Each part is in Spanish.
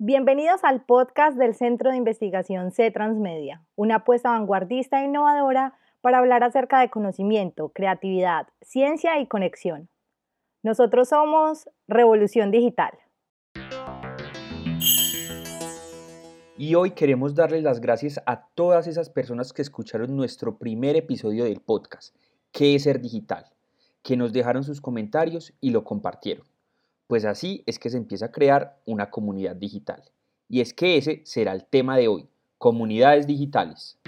Bienvenidos al podcast del Centro de Investigación C Transmedia, una apuesta vanguardista e innovadora para hablar acerca de conocimiento, creatividad, ciencia y conexión. Nosotros somos Revolución Digital. Y hoy queremos darles las gracias a todas esas personas que escucharon nuestro primer episodio del podcast, ¿Qué es ser digital? que nos dejaron sus comentarios y lo compartieron. Pues así es que se empieza a crear una comunidad digital. Y es que ese será el tema de hoy, comunidades digitales.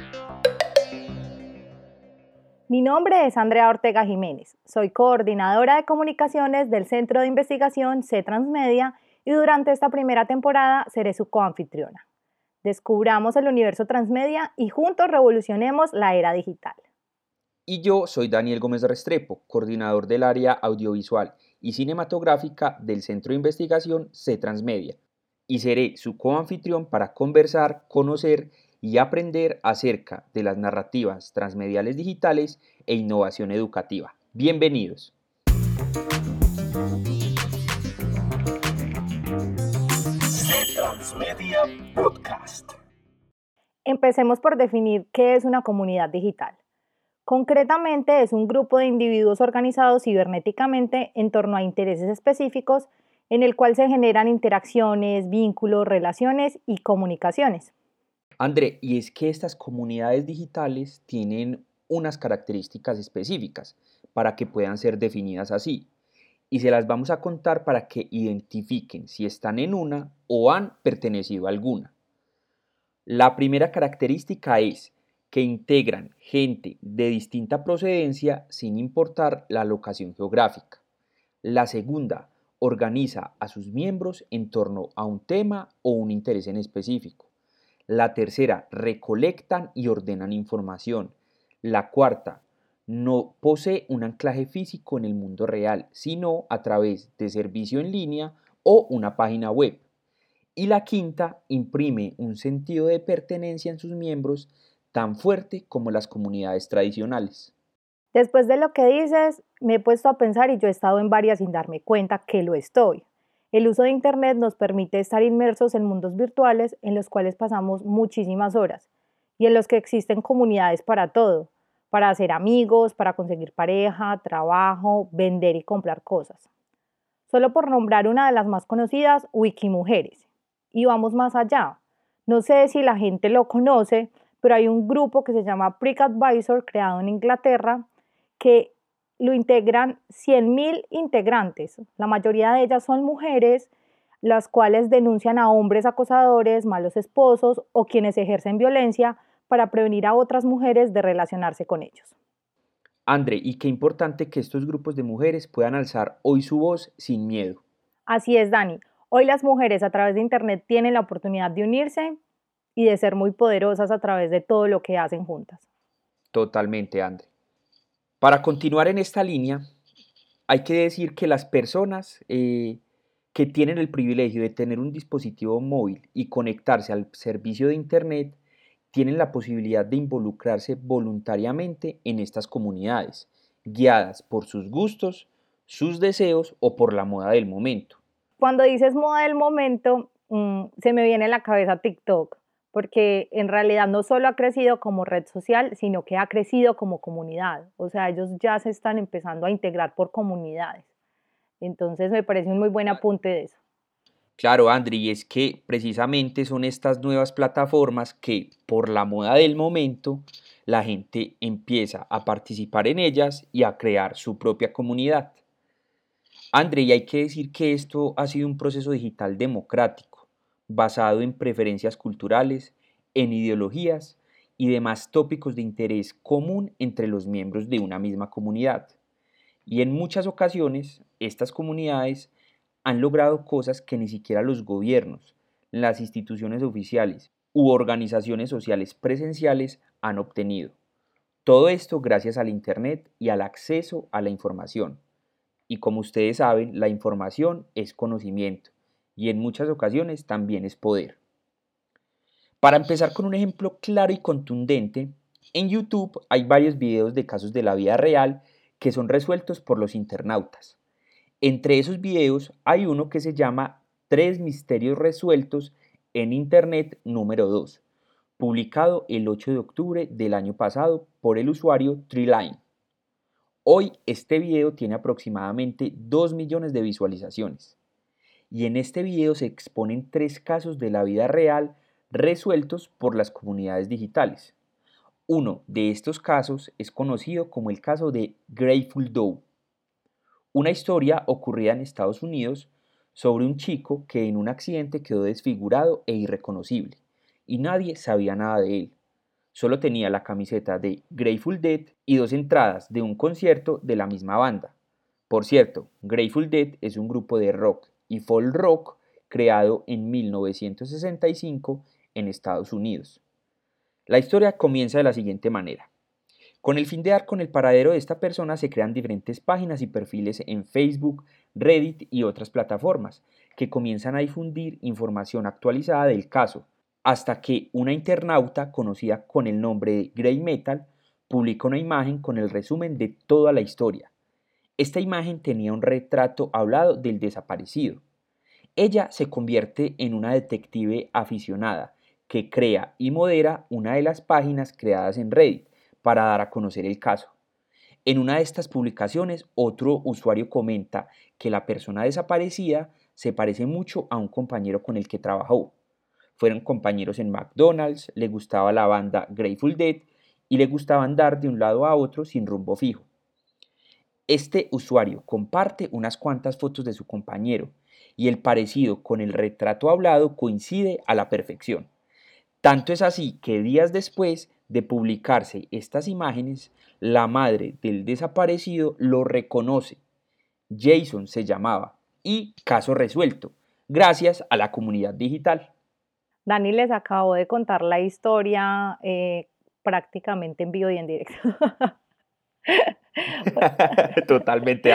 Mi nombre es Andrea Ortega Jiménez. Soy coordinadora de comunicaciones del Centro de Investigación C Transmedia y durante esta primera temporada seré su coanfitriona. Descubramos el universo transmedia y juntos revolucionemos la era digital. Y yo soy Daniel Gómez Restrepo, coordinador del área audiovisual y cinematográfica del Centro de Investigación C Transmedia, y seré su coanfitrión para conversar, conocer y aprender acerca de las narrativas transmediales digitales e innovación educativa. Bienvenidos. Transmedia Podcast. Empecemos por definir qué es una comunidad digital. Concretamente es un grupo de individuos organizados cibernéticamente en torno a intereses específicos en el cual se generan interacciones, vínculos, relaciones y comunicaciones. André, y es que estas comunidades digitales tienen unas características específicas para que puedan ser definidas así. Y se las vamos a contar para que identifiquen si están en una o han pertenecido a alguna. La primera característica es que integran gente de distinta procedencia sin importar la locación geográfica. La segunda, organiza a sus miembros en torno a un tema o un interés en específico. La tercera, recolectan y ordenan información. La cuarta, no posee un anclaje físico en el mundo real, sino a través de servicio en línea o una página web. Y la quinta, imprime un sentido de pertenencia en sus miembros tan fuerte como las comunidades tradicionales. Después de lo que dices, me he puesto a pensar y yo he estado en varias sin darme cuenta que lo estoy. El uso de Internet nos permite estar inmersos en mundos virtuales en los cuales pasamos muchísimas horas y en los que existen comunidades para todo, para hacer amigos, para conseguir pareja, trabajo, vender y comprar cosas. Solo por nombrar una de las más conocidas, Wikimujeres. Y vamos más allá. No sé si la gente lo conoce, pero hay un grupo que se llama Prick Advisor, creado en Inglaterra, que lo integran 100.000 integrantes. La mayoría de ellas son mujeres, las cuales denuncian a hombres acosadores, malos esposos o quienes ejercen violencia para prevenir a otras mujeres de relacionarse con ellos. André, y qué importante que estos grupos de mujeres puedan alzar hoy su voz sin miedo. Así es, Dani. Hoy las mujeres a través de Internet tienen la oportunidad de unirse y de ser muy poderosas a través de todo lo que hacen juntas. Totalmente, André. Para continuar en esta línea, hay que decir que las personas eh, que tienen el privilegio de tener un dispositivo móvil y conectarse al servicio de Internet tienen la posibilidad de involucrarse voluntariamente en estas comunidades, guiadas por sus gustos, sus deseos o por la moda del momento. Cuando dices moda del momento, mm, se me viene a la cabeza TikTok porque en realidad no solo ha crecido como red social, sino que ha crecido como comunidad. O sea, ellos ya se están empezando a integrar por comunidades. Entonces me parece un muy buen apunte de eso. Claro, Andri, y es que precisamente son estas nuevas plataformas que por la moda del momento la gente empieza a participar en ellas y a crear su propia comunidad. André, y hay que decir que esto ha sido un proceso digital democrático basado en preferencias culturales, en ideologías y demás tópicos de interés común entre los miembros de una misma comunidad. Y en muchas ocasiones estas comunidades han logrado cosas que ni siquiera los gobiernos, las instituciones oficiales u organizaciones sociales presenciales han obtenido. Todo esto gracias al Internet y al acceso a la información. Y como ustedes saben, la información es conocimiento y en muchas ocasiones también es poder. Para empezar con un ejemplo claro y contundente, en YouTube hay varios videos de casos de la vida real que son resueltos por los internautas. Entre esos videos hay uno que se llama Tres misterios resueltos en Internet número 2, publicado el 8 de octubre del año pasado por el usuario Treeline. Hoy este video tiene aproximadamente 2 millones de visualizaciones. Y en este video se exponen tres casos de la vida real resueltos por las comunidades digitales. Uno de estos casos es conocido como el caso de Grateful Doe, una historia ocurrida en Estados Unidos sobre un chico que en un accidente quedó desfigurado e irreconocible, y nadie sabía nada de él. Solo tenía la camiseta de Grateful Dead y dos entradas de un concierto de la misma banda. Por cierto, Grateful Dead es un grupo de rock y folk rock creado en 1965 en Estados Unidos. La historia comienza de la siguiente manera. Con el fin de dar con el paradero de esta persona se crean diferentes páginas y perfiles en Facebook, Reddit y otras plataformas que comienzan a difundir información actualizada del caso, hasta que una internauta conocida con el nombre de Grey Metal publica una imagen con el resumen de toda la historia. Esta imagen tenía un retrato hablado del desaparecido. Ella se convierte en una detective aficionada que crea y modera una de las páginas creadas en Reddit para dar a conocer el caso. En una de estas publicaciones, otro usuario comenta que la persona desaparecida se parece mucho a un compañero con el que trabajó. Fueron compañeros en McDonald's, le gustaba la banda Grateful Dead y le gustaba andar de un lado a otro sin rumbo fijo. Este usuario comparte unas cuantas fotos de su compañero y el parecido con el retrato hablado coincide a la perfección. Tanto es así que días después de publicarse estas imágenes, la madre del desaparecido lo reconoce. Jason se llamaba y caso resuelto, gracias a la comunidad digital. Dani les acabó de contar la historia eh, prácticamente en vivo y en directo. Totalmente.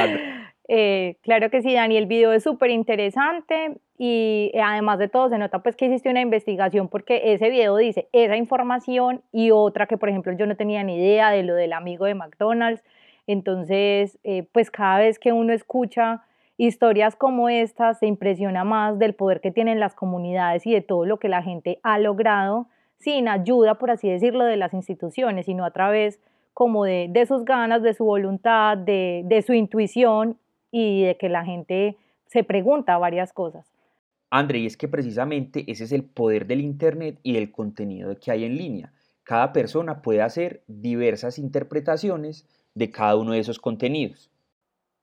Eh, claro que sí, Dani, el video es súper interesante y eh, además de todo se nota pues que hiciste una investigación porque ese video dice esa información y otra que por ejemplo yo no tenía ni idea de lo del amigo de McDonald's. Entonces, eh, pues cada vez que uno escucha historias como estas, se impresiona más del poder que tienen las comunidades y de todo lo que la gente ha logrado sin ayuda, por así decirlo, de las instituciones, sino a través como de, de sus ganas, de su voluntad, de, de su intuición y de que la gente se pregunta varias cosas. André, y es que precisamente ese es el poder del Internet y del contenido que hay en línea. Cada persona puede hacer diversas interpretaciones de cada uno de esos contenidos.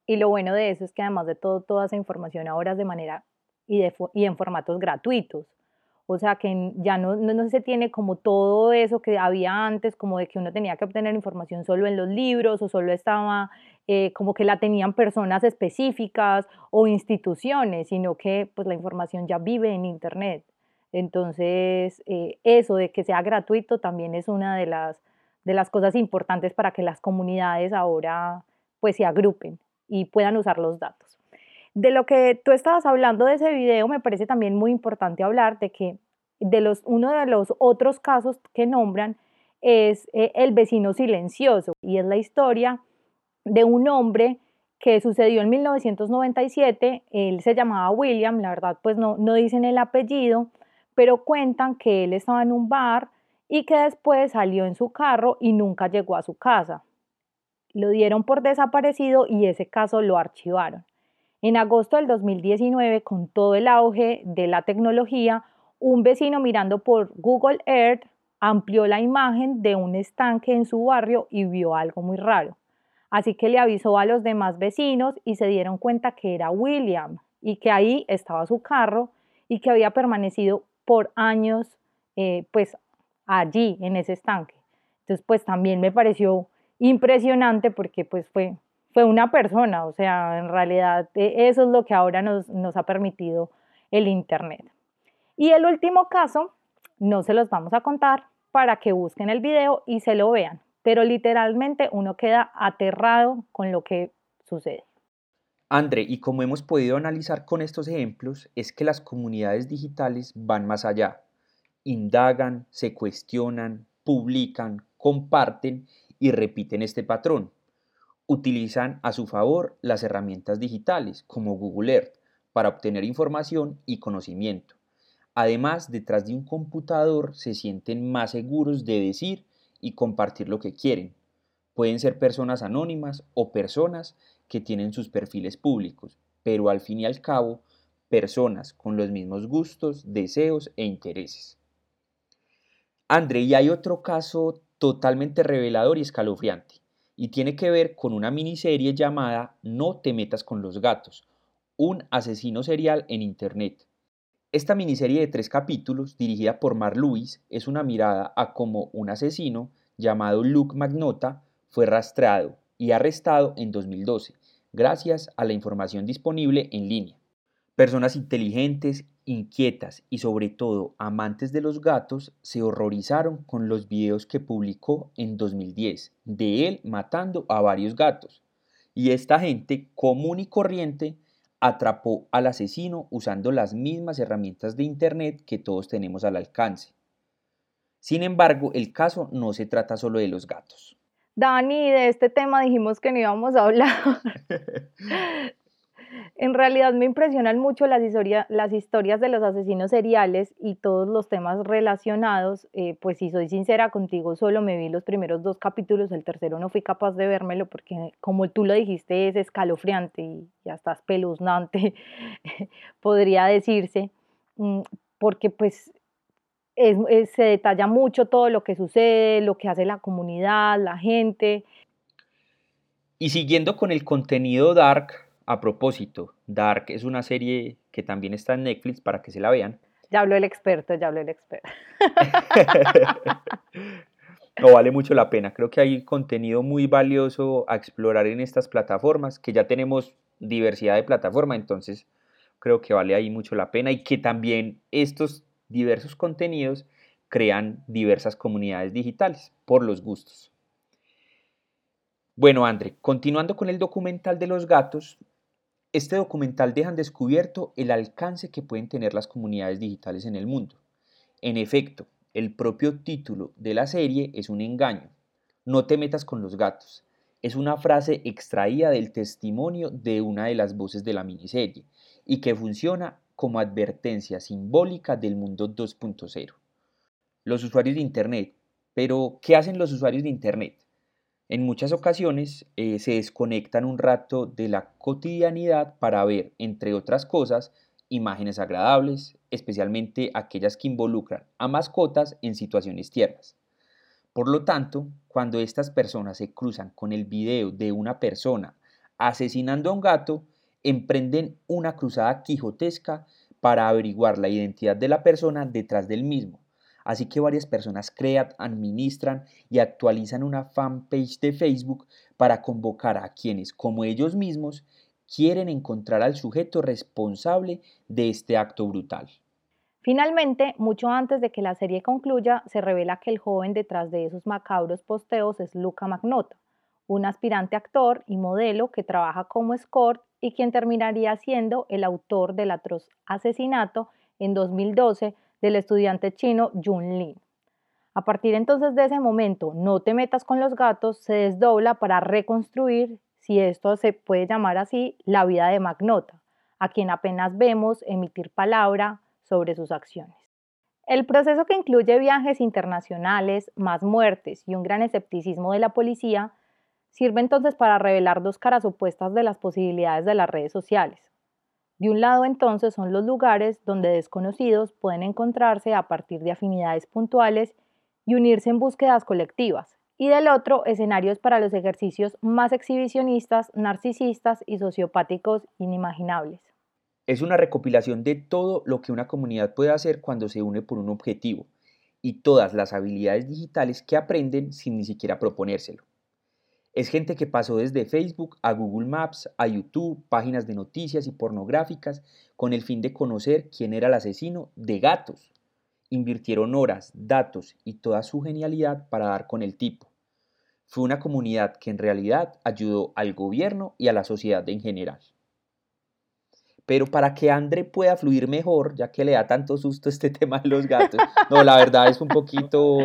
Y lo bueno de eso es que además de todo, toda esa información ahora es de manera y, de, y en formatos gratuitos. O sea que ya no, no, se tiene como todo eso que había antes, como de que uno tenía que obtener información solo en los libros o solo estaba eh, como que la tenían personas específicas o instituciones, sino que pues la información ya vive en Internet. Entonces, eh, eso de que sea gratuito también es una de las, de las cosas importantes para que las comunidades ahora pues se agrupen y puedan usar los datos. De lo que tú estabas hablando de ese video, me parece también muy importante hablar de que de los, uno de los otros casos que nombran es eh, el vecino silencioso y es la historia de un hombre que sucedió en 1997, él se llamaba William, la verdad pues no, no dicen el apellido, pero cuentan que él estaba en un bar y que después salió en su carro y nunca llegó a su casa. Lo dieron por desaparecido y ese caso lo archivaron. En agosto del 2019, con todo el auge de la tecnología, un vecino mirando por Google Earth amplió la imagen de un estanque en su barrio y vio algo muy raro. Así que le avisó a los demás vecinos y se dieron cuenta que era William y que ahí estaba su carro y que había permanecido por años eh, pues allí en ese estanque. Entonces pues también me pareció impresionante porque pues fue fue una persona, o sea, en realidad e, eso es lo que ahora nos, nos ha permitido el Internet. Y el último caso, no se los vamos a contar para que busquen el video y se lo vean, pero literalmente uno queda aterrado con lo que sucede. André, y como hemos podido analizar con estos ejemplos, es que las comunidades digitales van más allá. Indagan, se cuestionan, publican, comparten y repiten este patrón utilizan a su favor las herramientas digitales como Google Earth para obtener información y conocimiento. Además, detrás de un computador se sienten más seguros de decir y compartir lo que quieren. Pueden ser personas anónimas o personas que tienen sus perfiles públicos, pero al fin y al cabo, personas con los mismos gustos, deseos e intereses. André, y hay otro caso totalmente revelador y escalofriante, y tiene que ver con una miniserie llamada No te metas con los gatos, un asesino serial en Internet. Esta miniserie de tres capítulos, dirigida por Mar Lewis, es una mirada a cómo un asesino llamado Luke Magnota fue rastreado y arrestado en 2012, gracias a la información disponible en línea. Personas inteligentes, inquietas y sobre todo amantes de los gatos se horrorizaron con los videos que publicó en 2010 de él matando a varios gatos. Y esta gente común y corriente atrapó al asesino usando las mismas herramientas de Internet que todos tenemos al alcance. Sin embargo, el caso no se trata solo de los gatos. Dani, de este tema dijimos que no íbamos a hablar. en realidad me impresionan mucho las, las, historias de los asesinos seriales y todos los temas relacionados. Eh, pues si soy sincera contigo, solo me vi los primeros dos capítulos, el tercero no fui capaz de vérmelo porque como tú lo dijiste es escalofriante y ya estás espeluznante, podría decirse, mm, porque pues se detalla mucho todo lo que sucede, lo que hace la comunidad, la gente. Y siguiendo con el contenido dark, a propósito, Dark es una serie que también está en Netflix para que se la vean. Ya habló el experto, ya habló el experto. no vale mucho la pena. Creo que hay contenido muy valioso a explorar en estas plataformas, que ya tenemos diversidad de plataformas, entonces creo que vale ahí mucho la pena y que también estos diversos contenidos crean diversas comunidades digitales por los gustos. Bueno, André, continuando con el documental de los gatos, este documental deja descubierto el alcance que pueden tener las comunidades digitales en el mundo. En efecto, el propio título de la serie es un engaño. No te metas con los gatos. Es una frase extraída del testimonio de una de las voces de la miniserie y que funciona como advertencia simbólica del mundo 2.0. Los usuarios de Internet. Pero, ¿qué hacen los usuarios de Internet? En muchas ocasiones eh, se desconectan un rato de la cotidianidad para ver, entre otras cosas, imágenes agradables, especialmente aquellas que involucran a mascotas en situaciones tiernas. Por lo tanto, cuando estas personas se cruzan con el video de una persona asesinando a un gato, emprenden una cruzada quijotesca para averiguar la identidad de la persona detrás del mismo. Así que varias personas crean, administran y actualizan una fanpage de Facebook para convocar a quienes, como ellos mismos, quieren encontrar al sujeto responsable de este acto brutal. Finalmente, mucho antes de que la serie concluya, se revela que el joven detrás de esos macabros posteos es Luca Magnota, un aspirante actor y modelo que trabaja como escort y quien terminaría siendo el autor del atroz asesinato en 2012 del estudiante chino Jun Lin. A partir entonces de ese momento, no te metas con los gatos, se desdobla para reconstruir, si esto se puede llamar así, la vida de Magnota, a quien apenas vemos emitir palabra sobre sus acciones. El proceso que incluye viajes internacionales, más muertes y un gran escepticismo de la policía, sirve entonces para revelar dos caras opuestas de las posibilidades de las redes sociales. De un lado entonces son los lugares donde desconocidos pueden encontrarse a partir de afinidades puntuales y unirse en búsquedas colectivas, y del otro escenarios para los ejercicios más exhibicionistas, narcisistas y sociopáticos inimaginables. Es una recopilación de todo lo que una comunidad puede hacer cuando se une por un objetivo y todas las habilidades digitales que aprenden sin ni siquiera proponérselo. Es gente que pasó desde Facebook a Google Maps, a YouTube, páginas de noticias y pornográficas, con el fin de conocer quién era el asesino de gatos. Invirtieron horas, datos y toda su genialidad para dar con el tipo. Fue una comunidad que en realidad ayudó al gobierno y a la sociedad en general. Pero para que André pueda fluir mejor, ya que le da tanto susto este tema de los gatos, no, la verdad es un poquito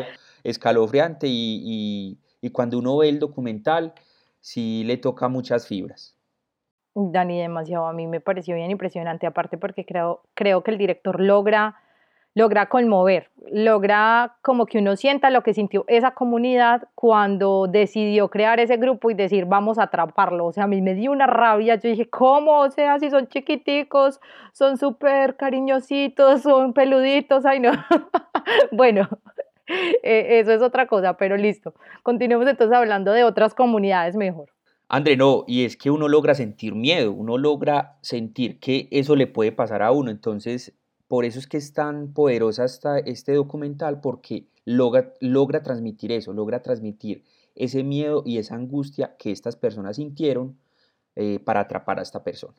escalofriante y cuando uno ve el documental, sí le toca muchas fibras. Dani, demasiado. A mí me pareció bien impresionante, aparte porque creo, creo que el director logra, logra conmover, logra como que uno sienta lo que sintió esa comunidad cuando decidió crear ese grupo y decir, vamos a atraparlo. O sea, a mí me dio una rabia. Yo dije, ¿cómo? O sea, si son chiquiticos, son súper cariñositos, son peluditos, ay no. bueno, eh, eso es otra cosa, pero listo. Continuemos entonces hablando de otras comunidades mejor. André, no, y es que uno logra sentir miedo, uno logra sentir que eso le puede pasar a uno. Entonces, por eso es que es tan poderosa esta, este documental, porque logra, logra transmitir eso, logra transmitir ese miedo y esa angustia que estas personas sintieron eh, para atrapar a esta persona.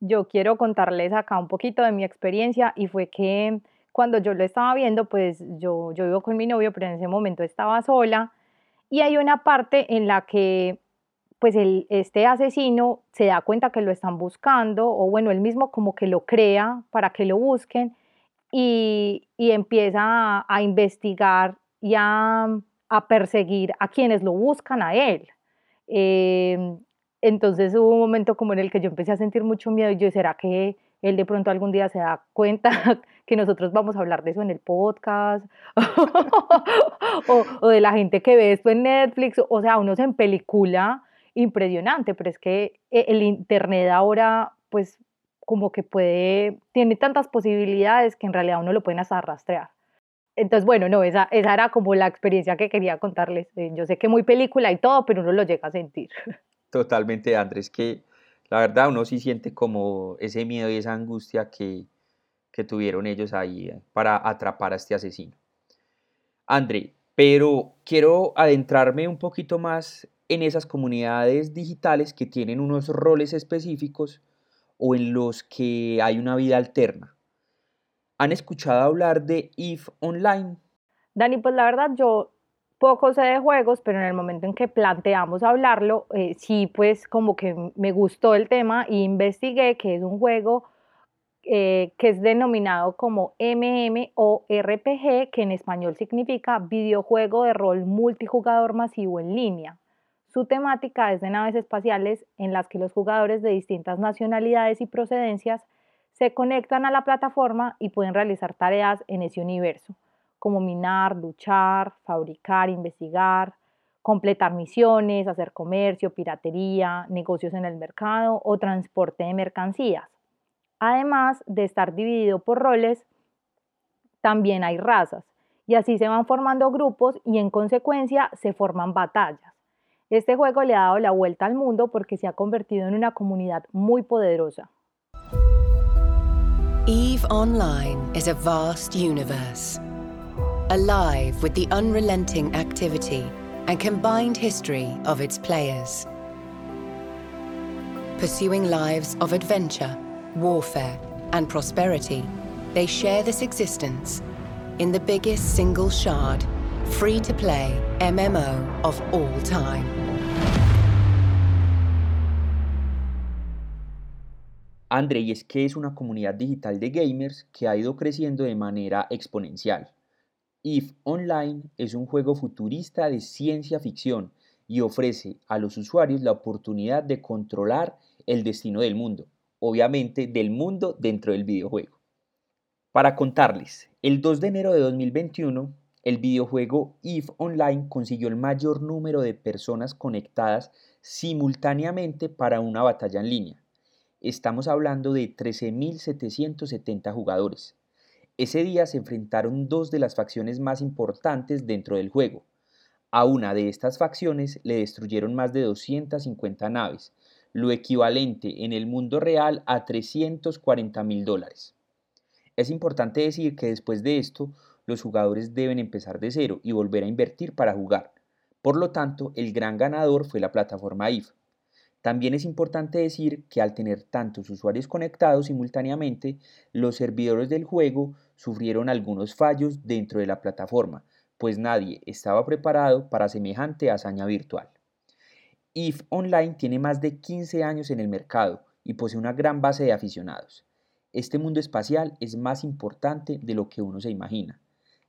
Yo quiero contarles acá un poquito de mi experiencia y fue que cuando yo lo estaba viendo, pues yo, yo vivo con mi novio, pero en ese momento estaba sola y hay una parte en la que pues el, este asesino se da cuenta que lo están buscando, o bueno, él mismo como que lo crea para que lo busquen, y, empieza a, investigar y a, perseguir a quienes lo buscan a él. Em, entonces hubo un momento como en el que yo empecé a sentir mucho miedo y yo, ¿será que él de pronto algún día se da cuenta que nosotros vamos a hablar de eso en el podcast? o, o, de la gente que ve esto en Netflix, o sea, uno se en película impresionante, pero es que eh, el Internet ahora, pues como que puede, tiene tantas posibilidades que en realidad uno lo pueden hasta rastrear. Entonces, bueno, no, esa, esa era como la experiencia que quería contarles. Eh, yo sé que muy película y todo, pero uno lo llega a sentir. Totalmente, Andrés, que la verdad uno sí siente como ese miedo y esa angustia que, que tuvieron ellos ahí eh, para atrapar a este asesino. André, pero quiero adentrarme un poquito más en esas comunidades digitales que tienen unos roles específicos o en los que hay una vida alterna. ¿Han escuchado hablar de EVE Online? Dani, pues la verdad yo poco sé de juegos, pero en el momento en que planteamos hablarlo, eh, sí, pues como que me gustó el tema e investigué que es un juego eh, que es denominado como MMORPG, que en español significa videojuego de rol multijugador masivo en línea. Su temática es de naves espaciales en las que los jugadores de distintas nacionalidades y procedencias se conectan a la plataforma y pueden realizar tareas en ese universo, como minar, luchar, fabricar, investigar, completar misiones, hacer comercio, piratería, negocios en el mercado o transporte de mercancías. Además de estar dividido por roles, también hay razas, y así se van formando grupos y en consecuencia se forman batallas. Este juego le ha dado la vuelta al mundo porque se ha convertido en una comunidad muy poderosa. EVE Online is a vast universe, alive with the unrelenting activity and combined history of its players. Pursuing lives of adventure, warfare, and prosperity, they share this existence in the biggest single shard, free to play MMO of all time. Es que es una comunidad digital de gamers que ha ido creciendo de manera exponencial. EVE Online es un juego futurista de ciencia ficción y ofrece a los usuarios la oportunidad de controlar el destino del mundo, obviamente del mundo dentro del videojuego. Para contarles, el 2 de enero de 2021, el videojuego EVE Online consiguió el mayor número de personas conectadas simultáneamente para una batalla en línea estamos hablando de 13.770 jugadores. Ese día se enfrentaron dos de las facciones más importantes dentro del juego. A una de estas facciones le destruyeron más de 250 naves, lo equivalente en el mundo real a 340 mil dólares. Es importante decir que después de esto, los jugadores deben empezar de cero y volver a invertir para jugar. Por lo tanto, el gran ganador fue la plataforma IF, también es importante decir que al tener tantos usuarios conectados simultáneamente, los servidores del juego sufrieron algunos fallos dentro de la plataforma, pues nadie estaba preparado para semejante hazaña virtual. IF Online tiene más de 15 años en el mercado y posee una gran base de aficionados. Este mundo espacial es más importante de lo que uno se imagina,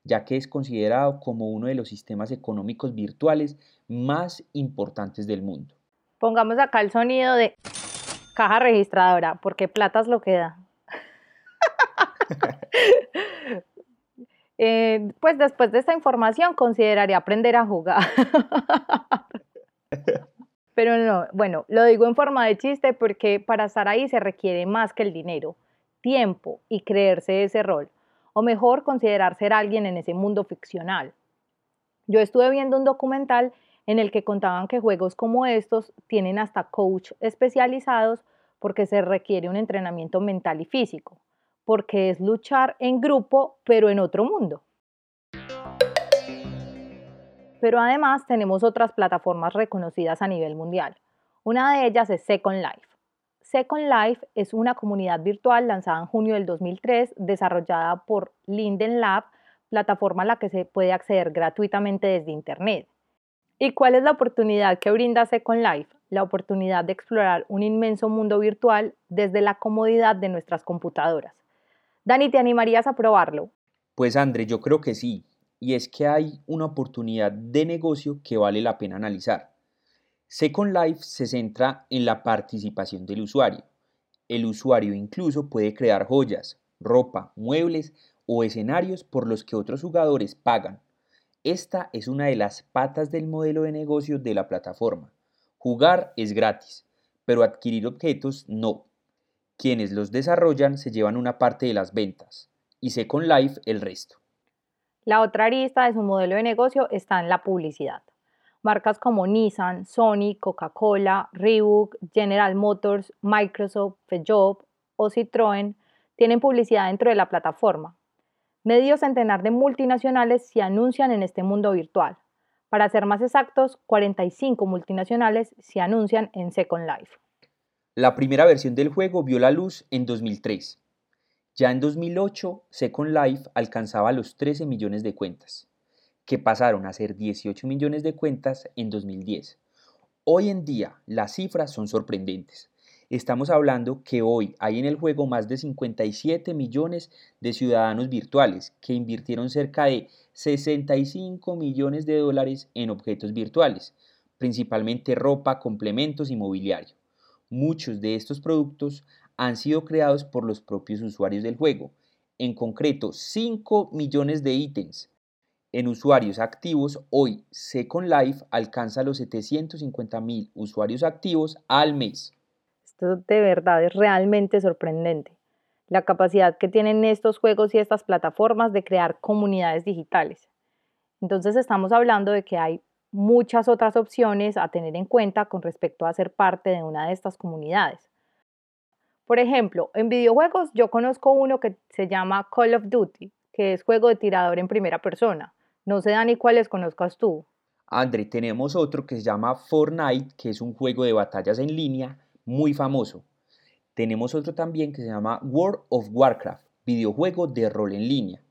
ya que es considerado como uno de los sistemas económicos virtuales más importantes del mundo. Pongamos acá el sonido de caja registradora, porque plata es lo que da. Eh, pues después de esta información consideraría aprender a jugar. Pero no, bueno, lo digo en forma de chiste porque para estar ahí se requiere más que el dinero, tiempo y creerse ese rol, o mejor considerar ser alguien en ese mundo ficcional. Yo estuve viendo un documental en el que contaban que juegos como estos tienen hasta coach especializados porque se requiere un entrenamiento mental y físico porque es luchar en grupo, pero en otro mundo. Pero además tenemos otras plataformas reconocidas a nivel mundial. Una de ellas es Second Life. Second Life es una comunidad virtual lanzada en junio del 2003, desarrollada por Linden Lab, plataforma a la que se puede acceder gratuitamente desde Internet. ¿Y cuál es la oportunidad que brinda Second Life? La oportunidad de explorar un inmenso mundo virtual desde la comodidad de nuestras computadoras. Dani, ¿te animarías a probarlo? Pues André, yo creo que sí. Y es que hay una oportunidad de negocio que vale la pena analizar. Second Life se centra en la participación del usuario. El usuario incluso puede crear joyas, ropa, muebles o escenarios por los que otros jugadores pagan. Esta es una de las patas del modelo de negocio de la plataforma. Jugar es gratis, pero adquirir objetos no. Quienes los desarrollan se llevan una parte de las ventas y Second Life el resto. La otra arista de su modelo de negocio está en la publicidad. Marcas como Nissan, Sony, Coca-Cola, Reebok, General Motors, Microsoft, Peugeot o Citroën tienen publicidad dentro de la plataforma. Medio centenar de multinacionales se anuncian en este mundo virtual. Para ser más exactos, 45 multinacionales se anuncian en Second Life. La primera versión del juego vio la luz en 2003. Ya en 2008, Second Life alcanzaba los 13 millones de cuentas, que pasaron a ser 18 millones de cuentas en 2010. Hoy en día las cifras son sorprendentes. Estamos hablando que hoy hay en el juego más de 57 millones de ciudadanos virtuales que invirtieron cerca de 65 millones de dólares en objetos virtuales, principalmente ropa, complementos y mobiliario. Muchos de estos productos han sido creados por los propios usuarios del juego, en concreto 5 millones de ítems. En usuarios activos, hoy Second Life alcanza los 750 mil usuarios activos al mes. Esto de verdad es realmente sorprendente. La capacidad que tienen estos juegos y estas plataformas de crear comunidades digitales. Entonces estamos hablando de que hay muchas otras opciones a tener en cuenta con respecto a ser parte de una de estas comunidades. Por ejemplo, en videojuegos yo conozco uno que se llama Call of Duty, que es juego de tirador en primera persona. No sé, Dani, cuáles conozcas tú. André, tenemos otro que se llama Fortnite, que es un juego de batallas en línea muy famoso. Tenemos otro también que se llama World of Warcraft, videojuego de rol en línea.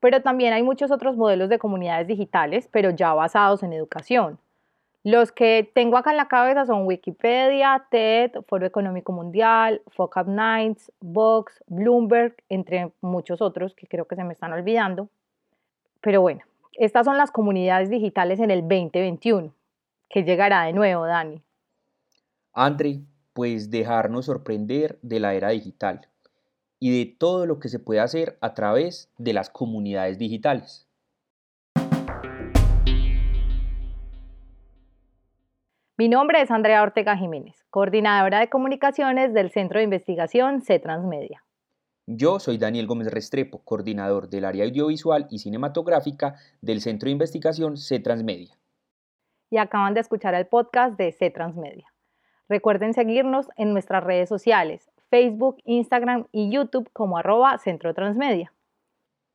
Pero también hay muchos otros modelos de comunidades digitales, pero ya basados en educación. Los que tengo acá en la cabeza son Wikipedia, TED, Foro Económico Mundial, FOCAP Nights, Vox, Bloomberg, entre muchos otros que creo que se me están olvidando. Pero bueno, estas son las comunidades digitales en el 2021, que llegará de nuevo, Dani. André, pues dejarnos sorprender de la era digital y de todo lo que se puede hacer a través de las comunidades digitales. Mi nombre es Andrea Ortega Jiménez, coordinadora de comunicaciones del Centro de Investigación C Transmedia. Yo soy Daniel Gómez Restrepo, coordinador del área audiovisual y cinematográfica del Centro de Investigación C Transmedia. Y acaban de escuchar el podcast de C Transmedia. Recuerden seguirnos en nuestras redes sociales, Facebook, Instagram y YouTube como arroba Centro Transmedia.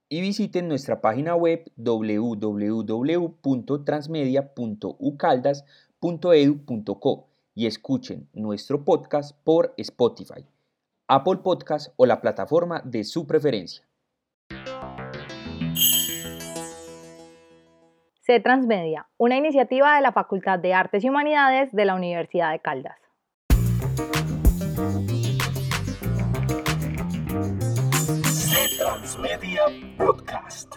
Y visiten nuestra página web y escuchen nuestro podcast por Spotify, Apple Podcast o la plataforma de su preferencia. C Transmedia, una iniciativa de la Facultad de Artes y Humanidades de la Universidad de Caldas. Transmedia Podcast.